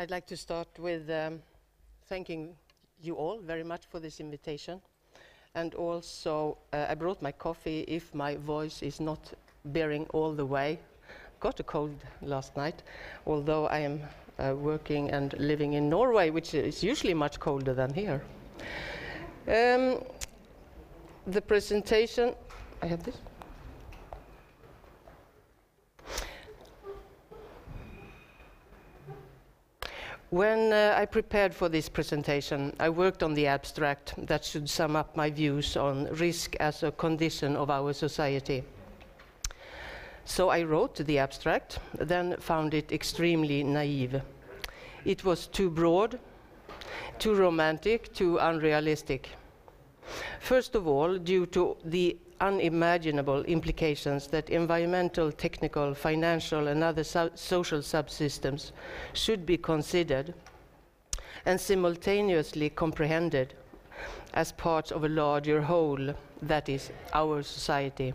I'd like to start with um, thanking you all very much for this invitation. And also, uh, I brought my coffee if my voice is not bearing all the way. Got a cold last night, although I am uh, working and living in Norway, which is usually much colder than here. Um, the presentation, I have this. When uh, I prepared for this presentation, I worked on the abstract that should sum up my views on risk as a condition of our society. So I wrote the abstract, then found it extremely naive. It was too broad, too romantic, too unrealistic. First of all, due to the unimaginable implications that environmental, technical, financial, and other so social subsystems should be considered and simultaneously comprehended as parts of a larger whole, that is, our society.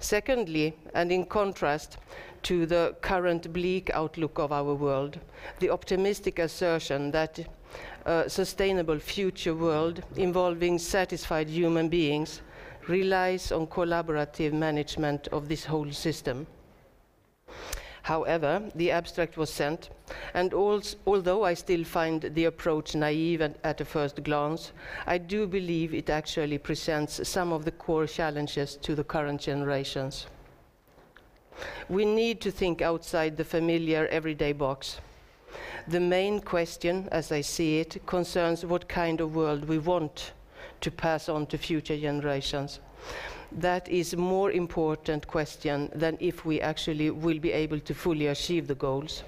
Secondly, and in contrast to the current bleak outlook of our world, the optimistic assertion that a sustainable future world involving satisfied human beings relies on collaborative management of this whole system. However, the abstract was sent, and although I still find the approach naive at a first glance, I do believe it actually presents some of the core challenges to the current generations. We need to think outside the familiar everyday box. The main question, as I see it, concerns what kind of world we want to pass on to future generations. That is a more important question than if we actually will be able to fully achieve the goals.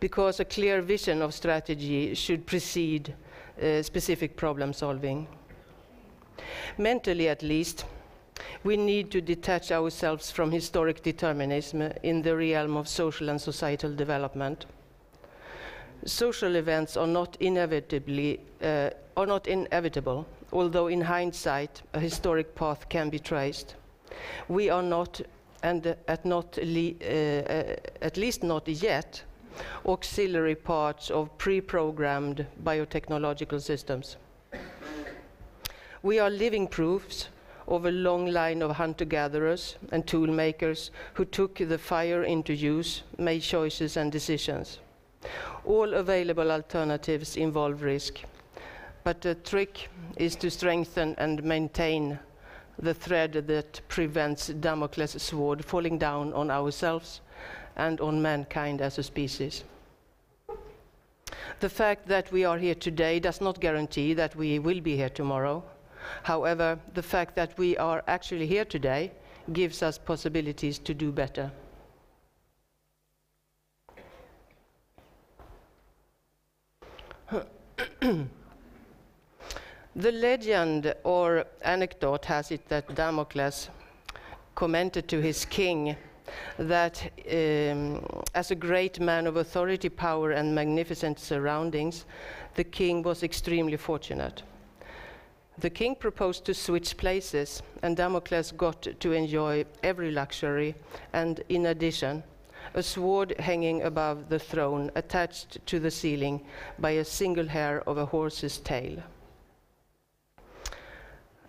Because a clear vision of strategy should precede uh, specific problem solving. Mentally, at least, we need to detach ourselves from historic determinism in the realm of social and societal development social events are not inevitably uh, are not inevitable, although in hindsight a historic path can be traced. We are not, and at, not le uh, uh, at least not yet, auxiliary parts of pre-programmed biotechnological systems. We are living proofs of a long line of hunter-gatherers and tool makers who took the fire into use, made choices and decisions. All available alternatives involve risk, but the trick is to strengthen and maintain the thread that prevents Damocles' sword falling down on ourselves and on mankind as a species. The fact that we are here today does not guarantee that we will be here tomorrow. However, the fact that we are actually here today gives us possibilities to do better. the legend or anecdote has it that Damocles commented to his king that um, as a great man of authority, power, and magnificent surroundings, the king was extremely fortunate. The king proposed to switch places, and Damocles got to enjoy every luxury, and in addition, a sword hanging above the throne, attached to the ceiling by a single hair of a horse's tail.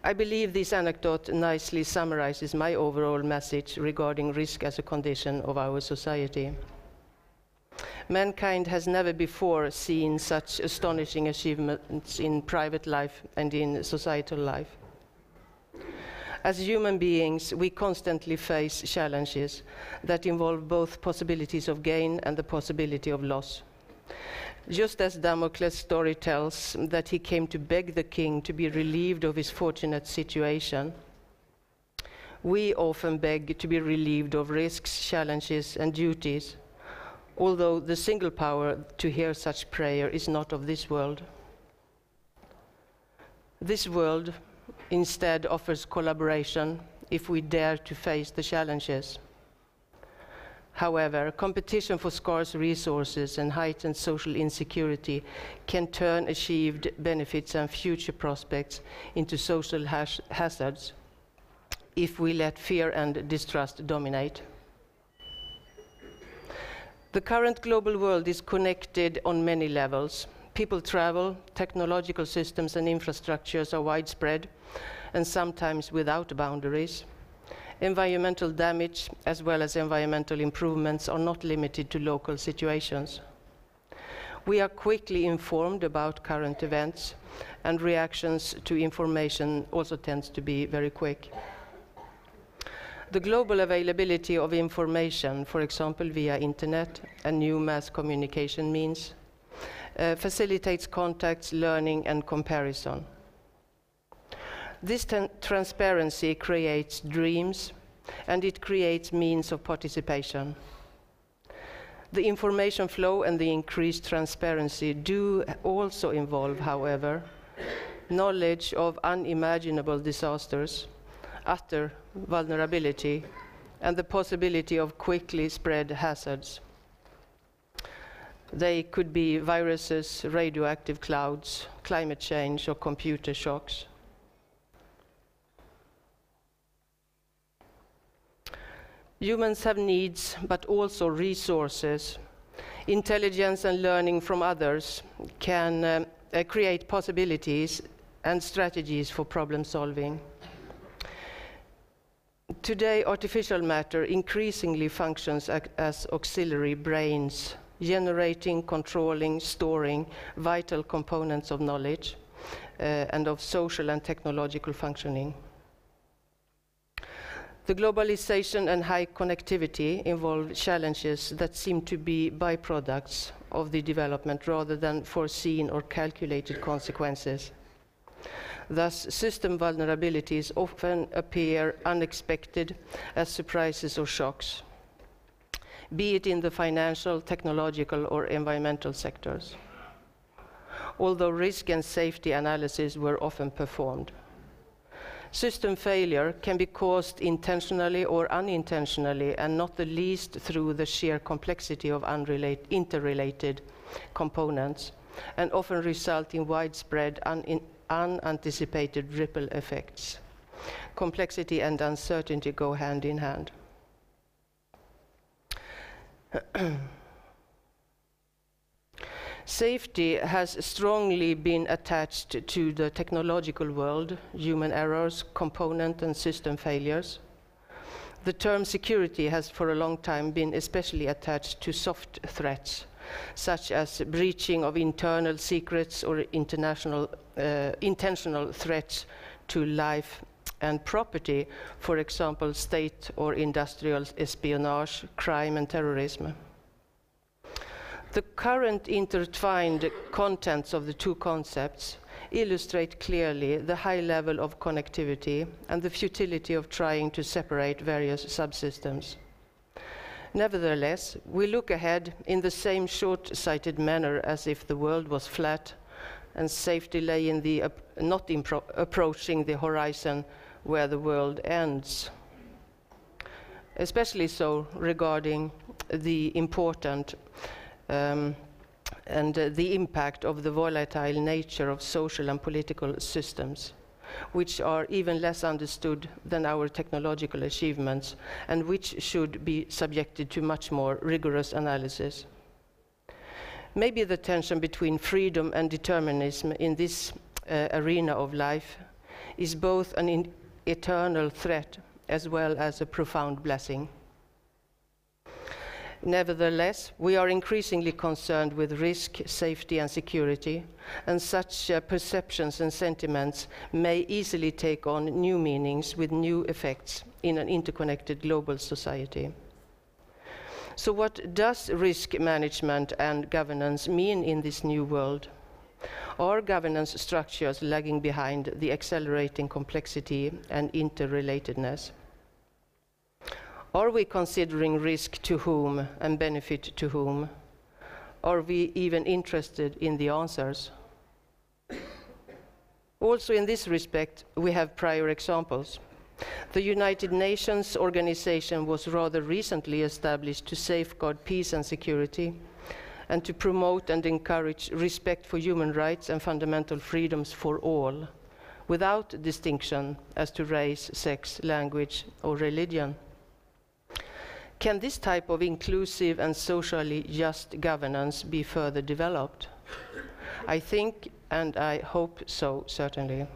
I believe this anecdote nicely summarizes my overall message regarding risk as a condition of our society. Mankind has never before seen such astonishing achievements in private life and in societal life. As human beings, we constantly face challenges that involve both possibilities of gain and the possibility of loss. Just as Damocles' story tells that he came to beg the king to be relieved of his fortunate situation, we often beg to be relieved of risks, challenges, and duties, although the single power to hear such prayer is not of this world. This world instead offers collaboration if we dare to face the challenges. However, competition for scarce resources and heightened social insecurity can turn achieved benefits and future prospects into social hazards if we let fear and distrust dominate. The current global world is connected on many levels. People travel, technological systems and infrastructures are widespread, and sometimes without boundaries. Environmental damage, as well as environmental improvements, are not limited to local situations. We are quickly informed about current events, and reactions to information also tends to be very quick. The global availability of information, for example, via internet and new mass communication means, uh, facilitates contacts, learning, and comparison. This transparency creates dreams, and it creates means of participation. The information flow and the increased transparency do also involve, however, knowledge of unimaginable disasters, utter vulnerability, and the possibility of quickly spread hazards. They could be viruses, radioactive clouds, climate change, or computer shocks. Humans have needs, but also resources. Intelligence and learning from others can uh, uh, create possibilities and strategies for problem solving. Today, artificial matter increasingly functions as auxiliary brains, generating, controlling, storing vital components of knowledge uh, and of social and technological functioning. The globalization and high connectivity involve challenges that seem to be byproducts of the development rather than foreseen or calculated consequences. Thus, system vulnerabilities often appear unexpected as surprises or shocks, be it in the financial, technological, or environmental sectors, although risk and safety analysis were often performed. System failure can be caused intentionally or unintentionally, and not the least through the sheer complexity of interrelated components, and often result in widespread unanticipated ripple effects. Complexity and uncertainty go hand in hand. Safety has strongly been attached to the technological world, human errors, component and system failures. The term security has for a long time been especially attached to soft threats, such as breaching of internal secrets or international, uh, intentional threats to life and property, for example, state or industrial espionage, crime, and terrorism. The current intertwined contents of the two concepts illustrate clearly the high level of connectivity and the futility of trying to separate various subsystems. Nevertheless, we look ahead in the same short sighted manner as if the world was flat and safety lay in the not approaching the horizon where the world ends. Especially so regarding the important um, and uh, the impact of the volatile nature of social and political systems which are even less understood than our technological achievements and which should be subjected to much more rigorous analysis. Maybe the tension between freedom and determinism in this uh, arena of life is both an eternal threat as well as a profound blessing. Nevertheless, we are increasingly concerned with risk, safety, and security, and such uh, perceptions and sentiments may easily take on new meanings with new effects in an interconnected global society. So, what does risk management and governance mean in this new world? Are governance structures lagging behind the accelerating complexity and interrelatedness? Are we considering risk to whom and benefit to whom? Are we even interested in the answers? Also, in this respect, we have prior examples. The United Nations organization was rather recently established to safeguard peace and security and to promote and encourage respect for human rights and fundamental freedoms for all, without distinction as to race, sex, language, or religion. Can this type of inclusive and socially just governance be further developed? I think and I hope so, certainly.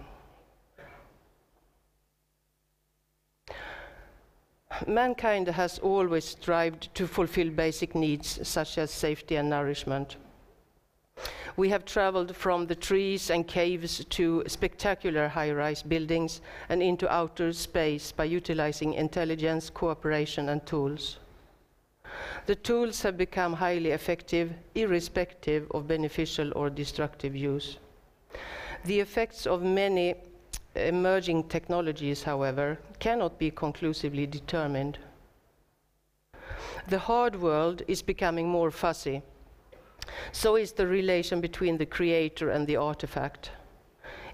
Mankind has always strived to fulfill basic needs such as safety and nourishment. We have traveled from the trees and caves to spectacular high rise buildings and into outer space by utilizing intelligence, cooperation, and tools. The tools have become highly effective, irrespective of beneficial or destructive use. The effects of many emerging technologies, however, cannot be conclusively determined. The hard world is becoming more fuzzy. So is the relation between the creator and the artifact.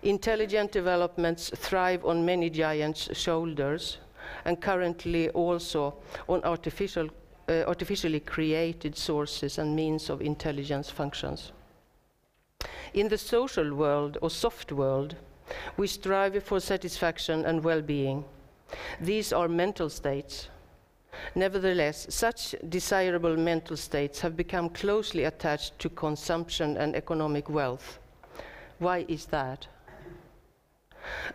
Intelligent developments thrive on many giants' shoulders and currently also on artificial, uh, artificially created sources and means of intelligence functions. In the social world or soft world, we strive for satisfaction and well being. These are mental states. Nevertheless, such desirable mental states have become closely attached to consumption and economic wealth. Why is that?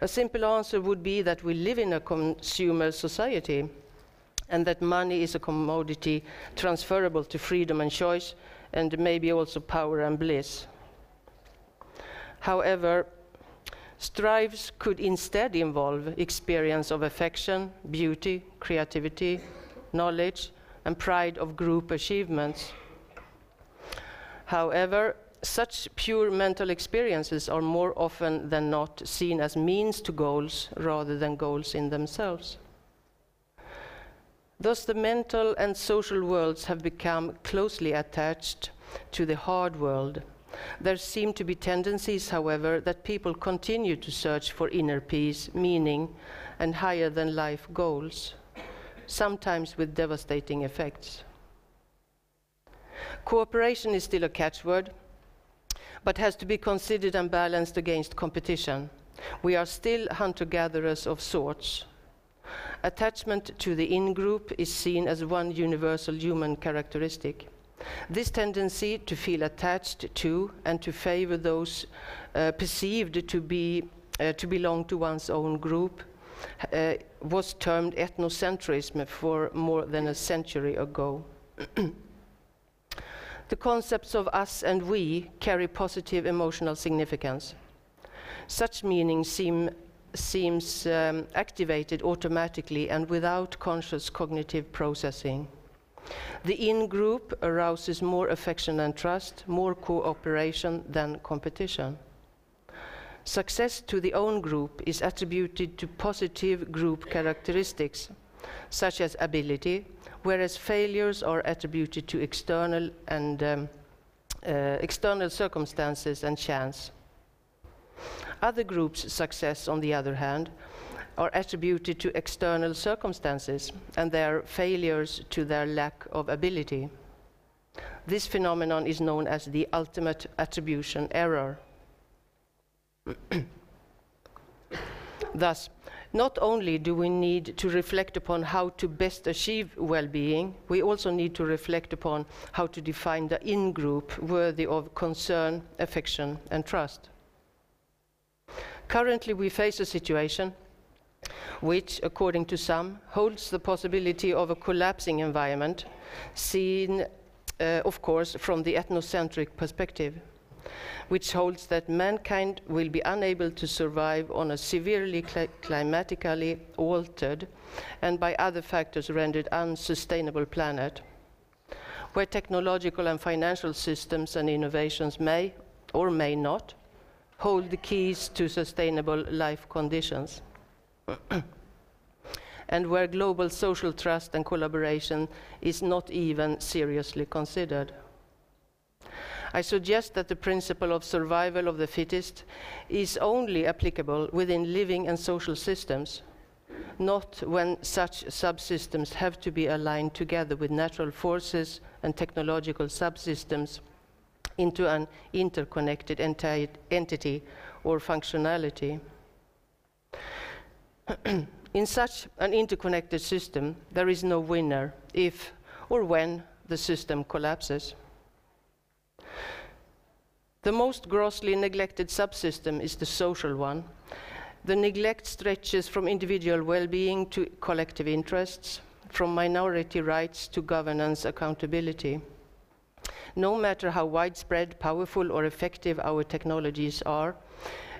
A simple answer would be that we live in a consumer society and that money is a commodity transferable to freedom and choice and maybe also power and bliss. However, strives could instead involve experience of affection, beauty, creativity, knowledge, and pride of group achievements. However, such pure mental experiences are more often than not seen as means to goals rather than goals in themselves. Thus, the mental and social worlds have become closely attached to the hard world there seem to be tendencies, however, that people continue to search for inner peace, meaning, and higher than life goals, sometimes with devastating effects. Cooperation is still a catchword, but has to be considered and balanced against competition. We are still hunter gatherers of sorts. Attachment to the in group is seen as one universal human characteristic. This tendency to feel attached to and to favor those uh, perceived to, be, uh, to belong to one's own group uh, was termed ethnocentrism for more than a century ago. the concepts of us and we carry positive emotional significance. Such meaning seem, seems um, activated automatically and without conscious cognitive processing. The in group arouses more affection and trust, more cooperation than competition. Success to the own group is attributed to positive group characteristics, such as ability, whereas failures are attributed to external and um, uh, external circumstances and chance. Other groups' success, on the other hand, are attributed to external circumstances and their failures to their lack of ability. This phenomenon is known as the ultimate attribution error. Thus, not only do we need to reflect upon how to best achieve well being, we also need to reflect upon how to define the in group worthy of concern, affection, and trust. Currently, we face a situation which, according to some, holds the possibility of a collapsing environment, seen, uh, of course, from the ethnocentric perspective, which holds that mankind will be unable to survive on a severely cl climatically altered and by other factors rendered unsustainable planet, where technological and financial systems and innovations may or may not hold the keys to sustainable life conditions. and where global social trust and collaboration is not even seriously considered. I suggest that the principle of survival of the fittest is only applicable within living and social systems, not when such subsystems have to be aligned together with natural forces and technological subsystems into an interconnected enti entity or functionality. In such an interconnected system, there is no winner if or when the system collapses. The most grossly neglected subsystem is the social one. The neglect stretches from individual well being to collective interests, from minority rights to governance accountability. No matter how widespread, powerful, or effective our technologies are,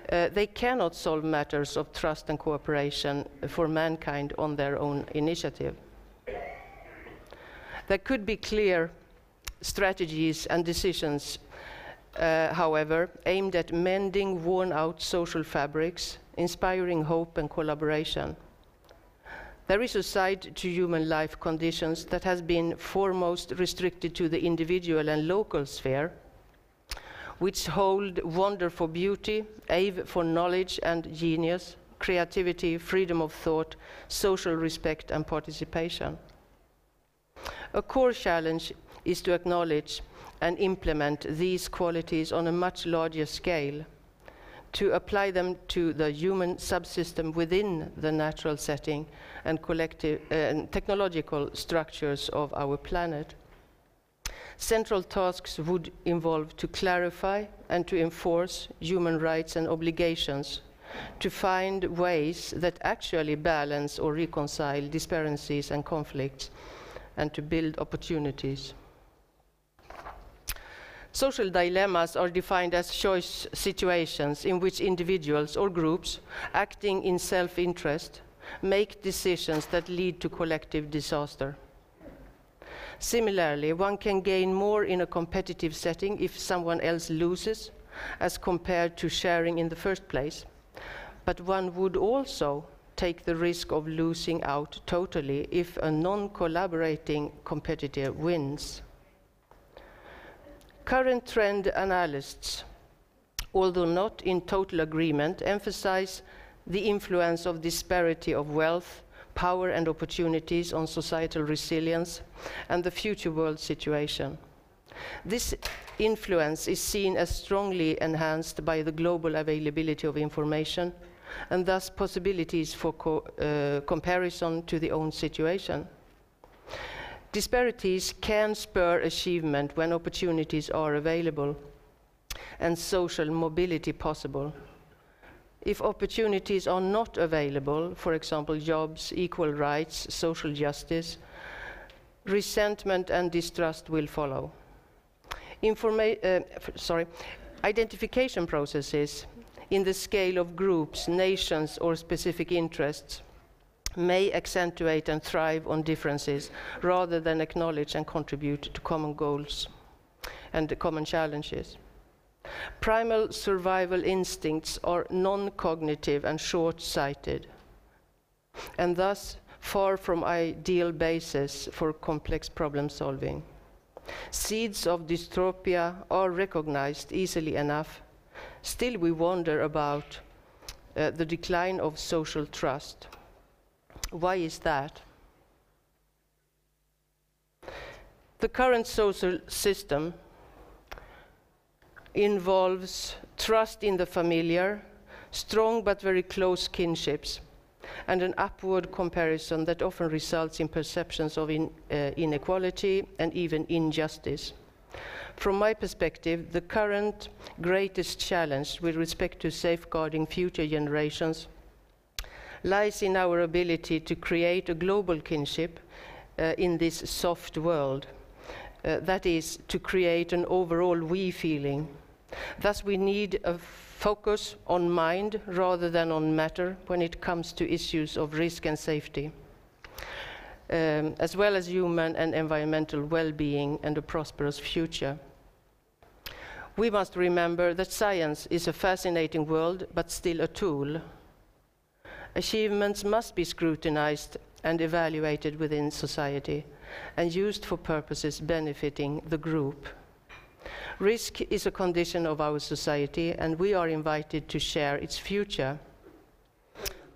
uh, they cannot solve matters of trust and cooperation for mankind on their own initiative. There could be clear strategies and decisions, uh, however, aimed at mending worn out social fabrics, inspiring hope and collaboration. There is a side to human life conditions that has been foremost restricted to the individual and local sphere, which hold wonder for beauty, awe for knowledge and genius, creativity, freedom of thought, social respect, and participation. A core challenge is to acknowledge and implement these qualities on a much larger scale to apply them to the human subsystem within the natural setting and collective uh, and technological structures of our planet. Central tasks would involve to clarify and to enforce human rights and obligations, to find ways that actually balance or reconcile disparities and conflicts, and to build opportunities. Social dilemmas are defined as choice situations in which individuals or groups acting in self interest make decisions that lead to collective disaster. Similarly, one can gain more in a competitive setting if someone else loses, as compared to sharing in the first place. But one would also take the risk of losing out totally if a non collaborating competitor wins. Current trend analysts, although not in total agreement, emphasize the influence of disparity of wealth, power, and opportunities on societal resilience and the future world situation. This influence is seen as strongly enhanced by the global availability of information and thus possibilities for co uh, comparison to the own situation. Disparities can spur achievement when opportunities are available and social mobility possible. If opportunities are not available, for example, jobs, equal rights, social justice, resentment and distrust will follow. Informa uh, sorry, identification processes in the scale of groups, nations, or specific interests may accentuate and thrive on differences rather than acknowledge and contribute to common goals and common challenges. Primal survival instincts are non cognitive and short sighted, and thus far from ideal basis for complex problem solving. Seeds of dystopia are recognized easily enough. Still, we wonder about uh, the decline of social trust. Why is that? The current social system involves trust in the familiar, strong but very close kinships, and an upward comparison that often results in perceptions of in, uh, inequality and even injustice. From my perspective, the current greatest challenge with respect to safeguarding future generations lies in our ability to create a global kinship uh, in this soft world. Uh, that is, to create an overall we feeling. Thus, we need a focus on mind rather than on matter when it comes to issues of risk and safety, um, as well as human and environmental well being and a prosperous future. We must remember that science is a fascinating world, but still a tool achievements must be scrutinized and evaluated within society and used for purposes benefiting the group. Risk is a condition of our society, and we are invited to share its future.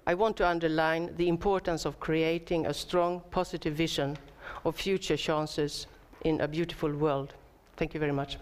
I want to underline the importance of creating a strong, positive vision of future chances in a beautiful world. Thank you very much.